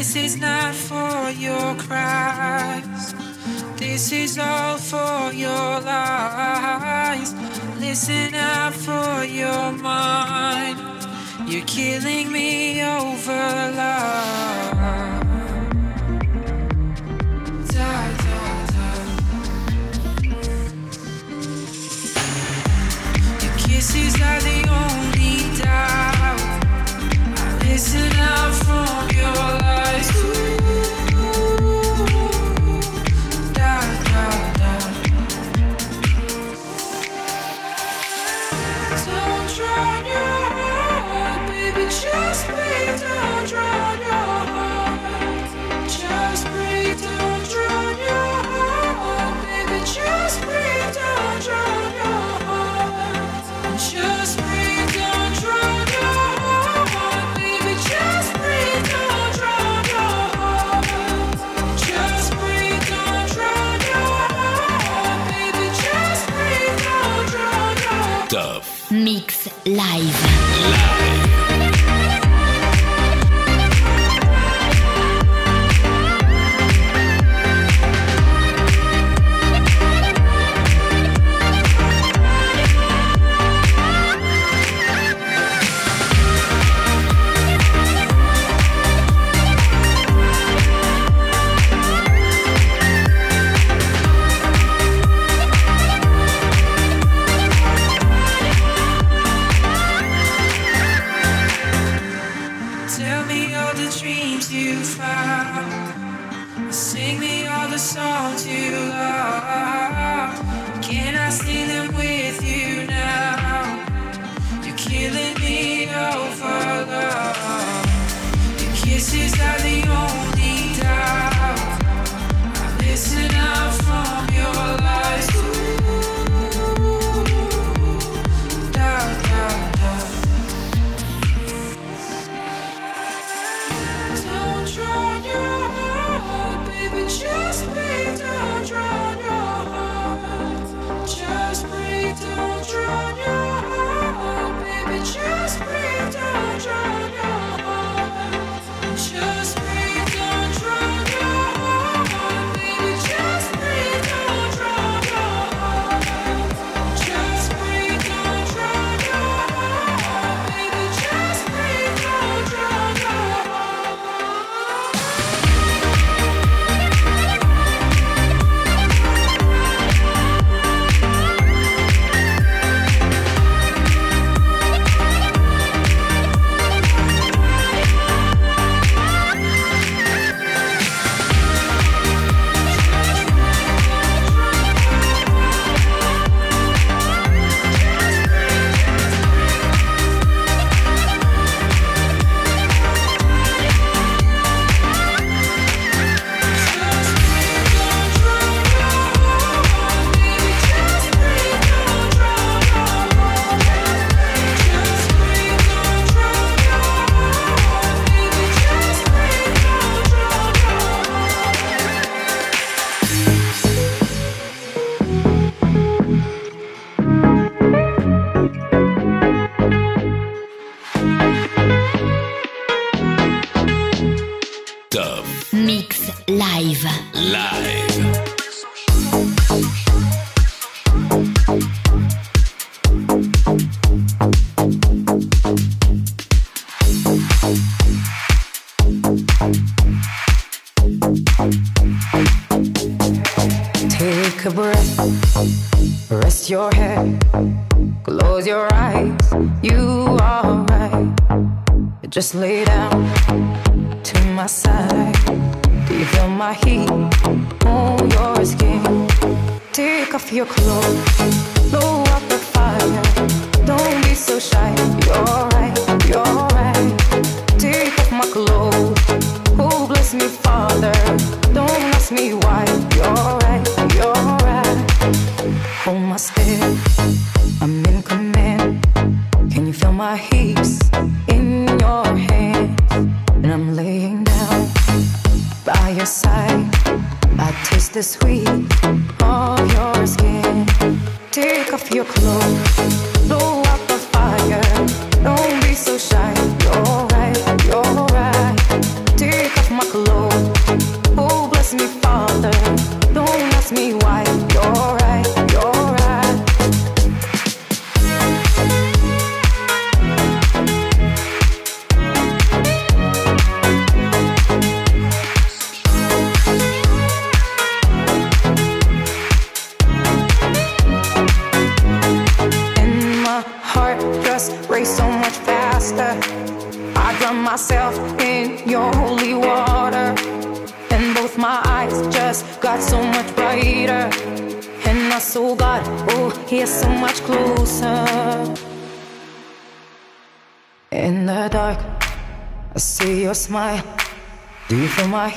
This is not for your cries. This is all for your lies. Listen out for your mind. You're killing me over lies.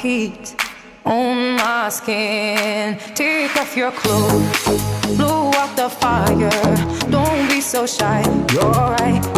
heat on my skin. Take off your clothes, blow out the fire. Don't be so shy, you're right.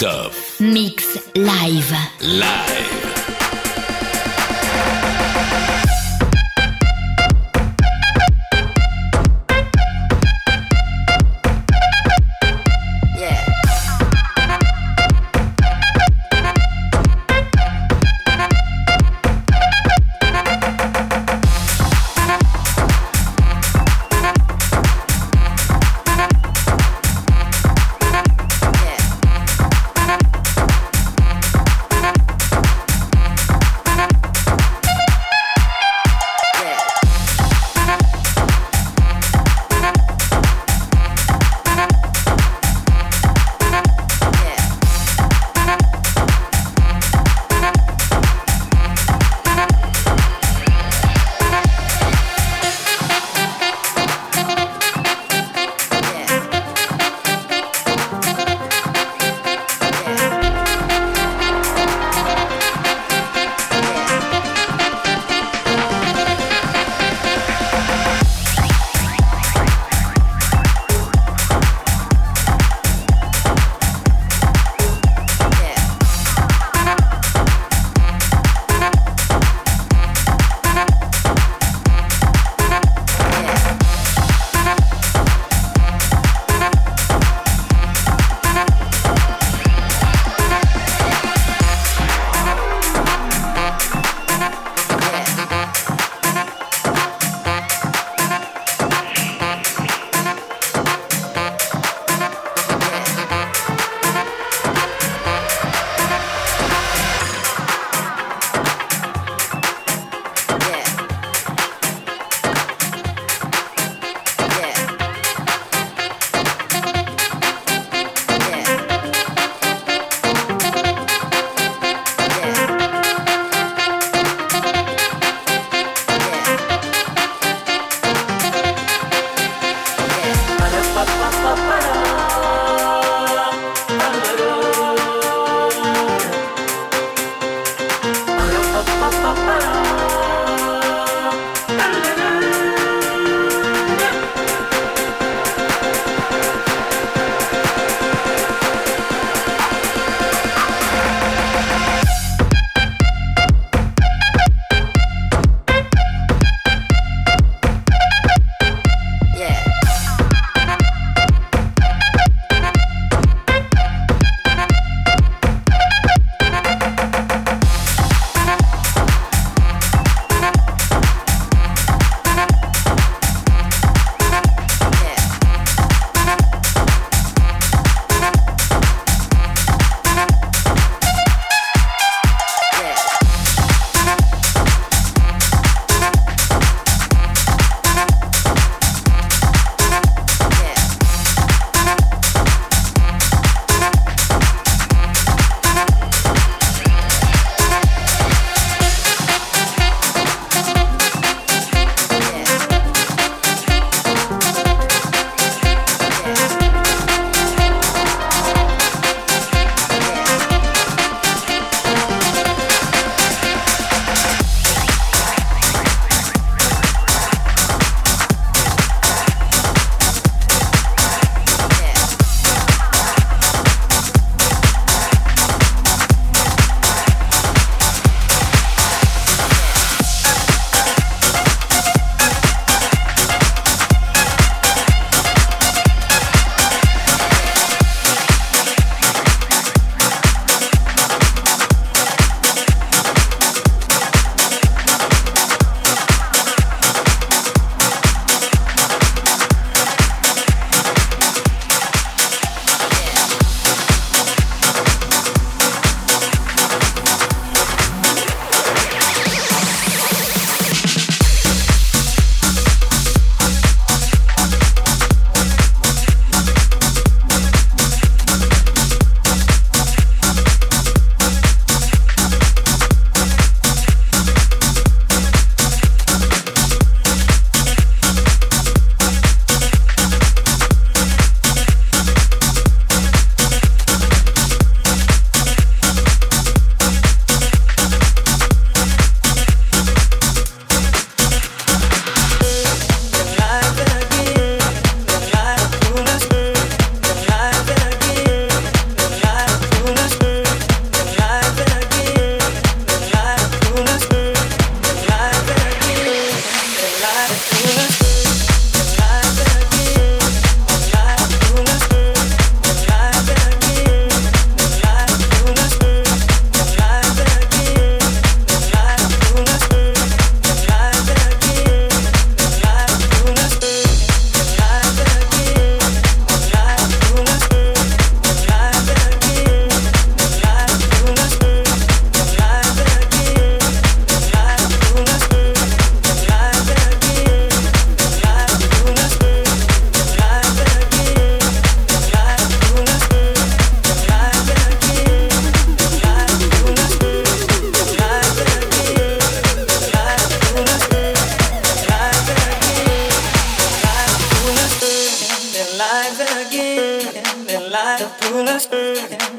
Top. Mix live. Live.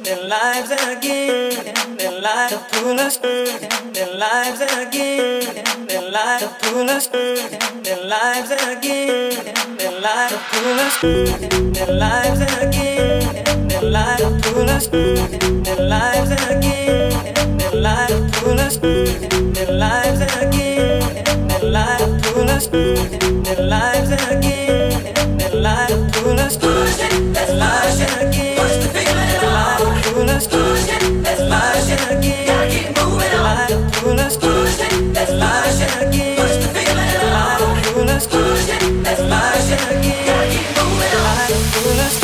Their lives again. Their lives pull us their lives again. Their lives pull us their lives again. Their lives pull us their lives again. Their lives pull us their lives again. Their lives pull us their lives again. Their lives pull us their lives again. Their lives on. Pull us that's life again. That's life again. Push the feeling on. Pull us push it, that's life again. Gotta keep moving on.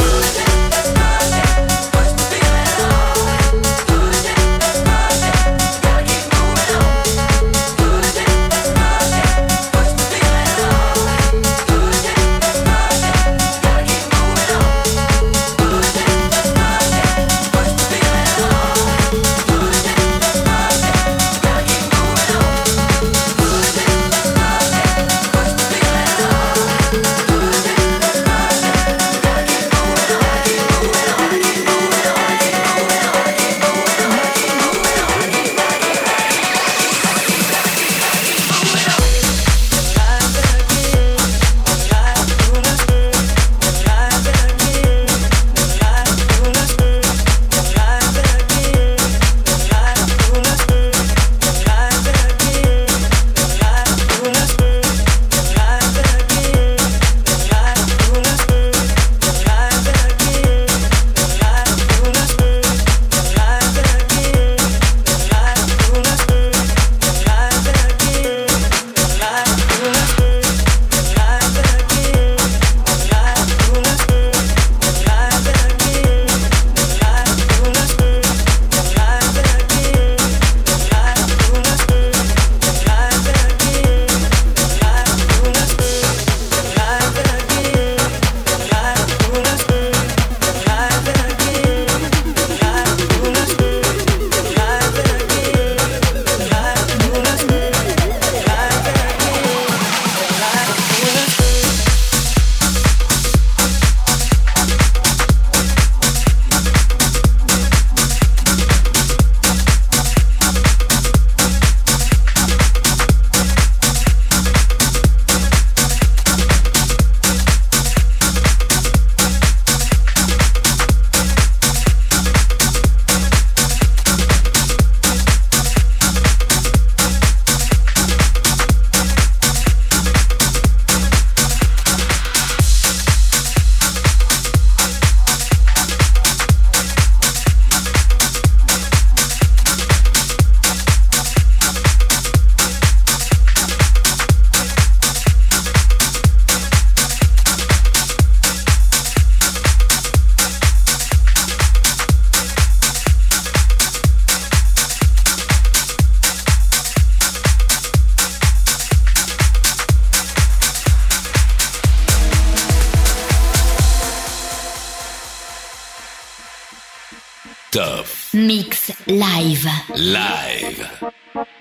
Mix Live. Live.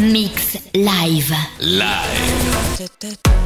Mix live. Live.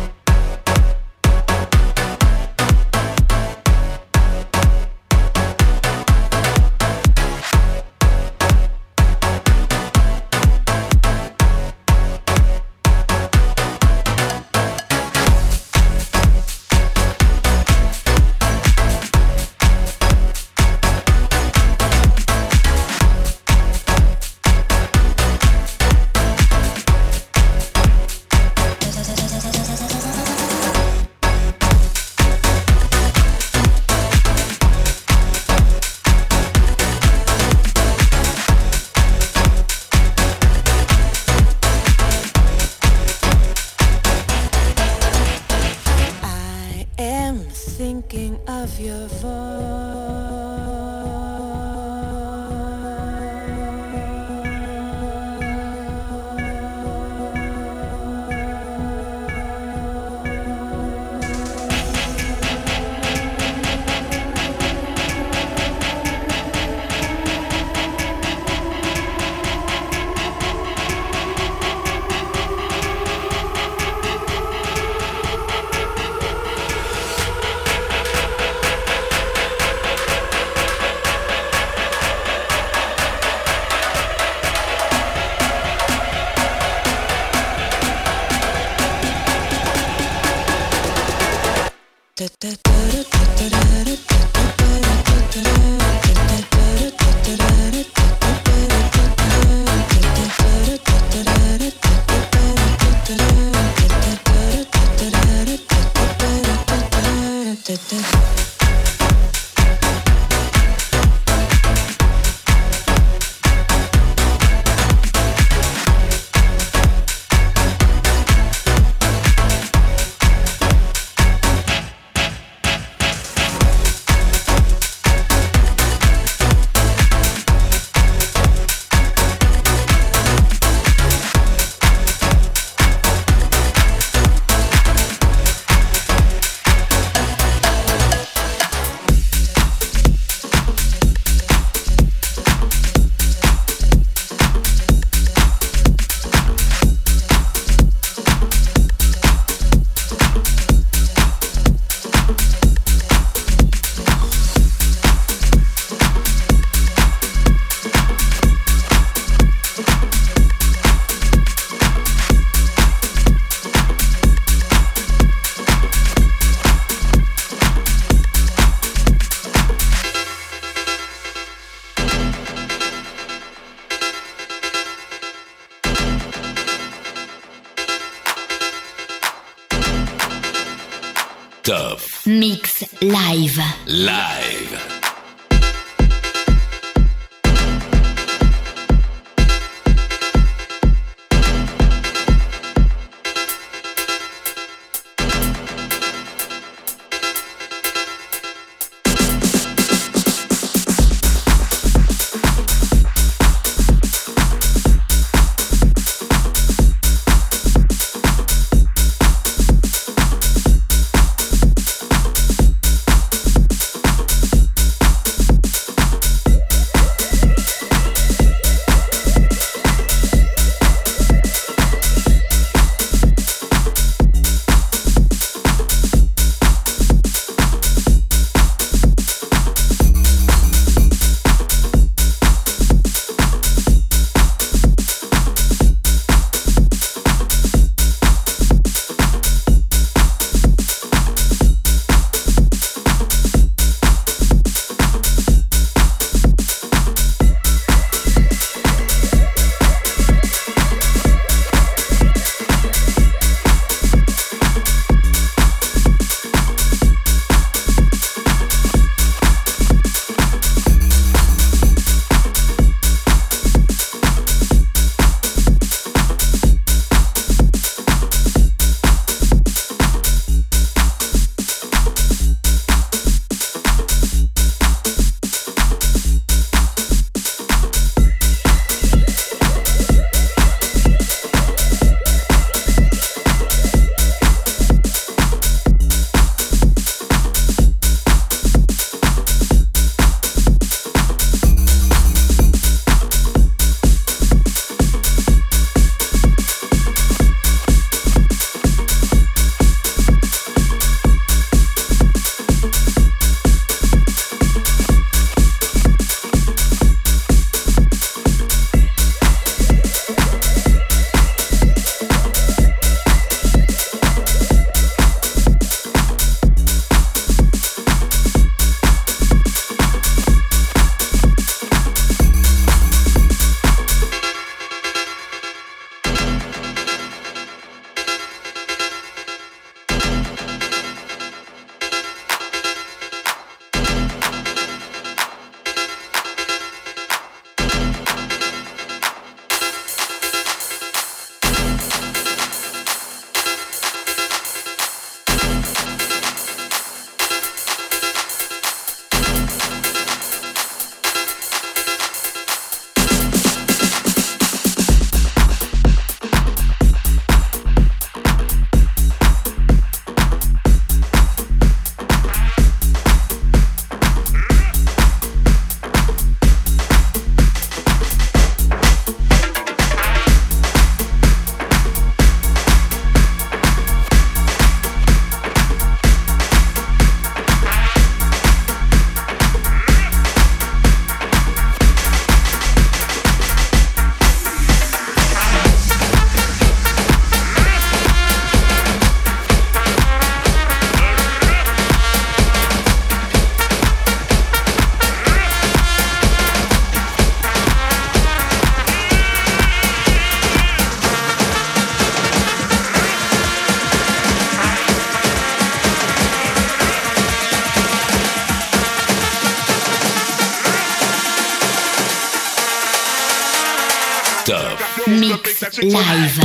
Live.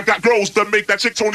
I got girls that make that chick tone.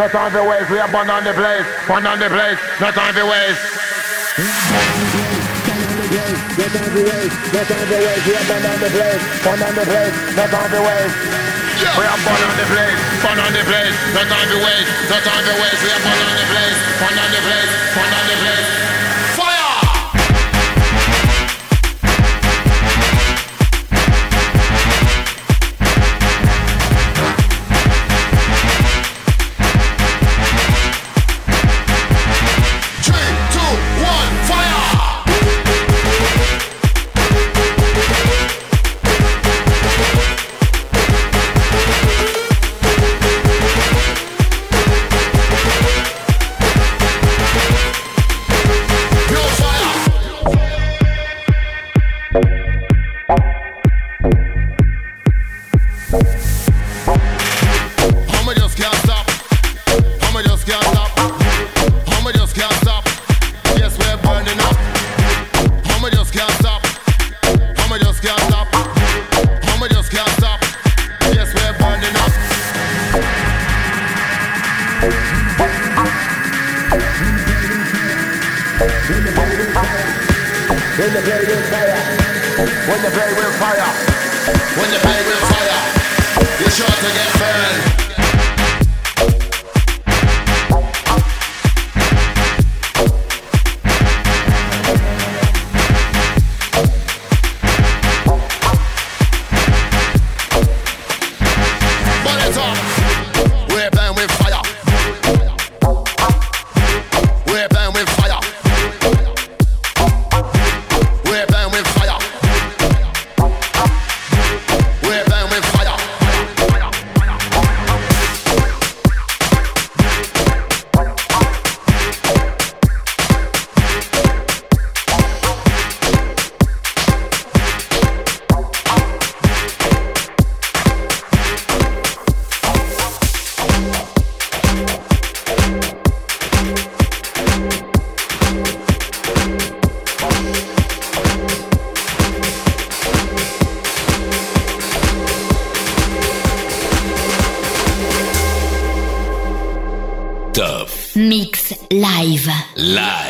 For waste, no time for waste. We are born on the place, born on the place, no time for waste. No time for waste, no time for waste. We are born on the place, born on the place, no time for waste. We are born on the place, born on the place, no time for waste, no time for waste. We are born on the place, born on the place, born on the place. You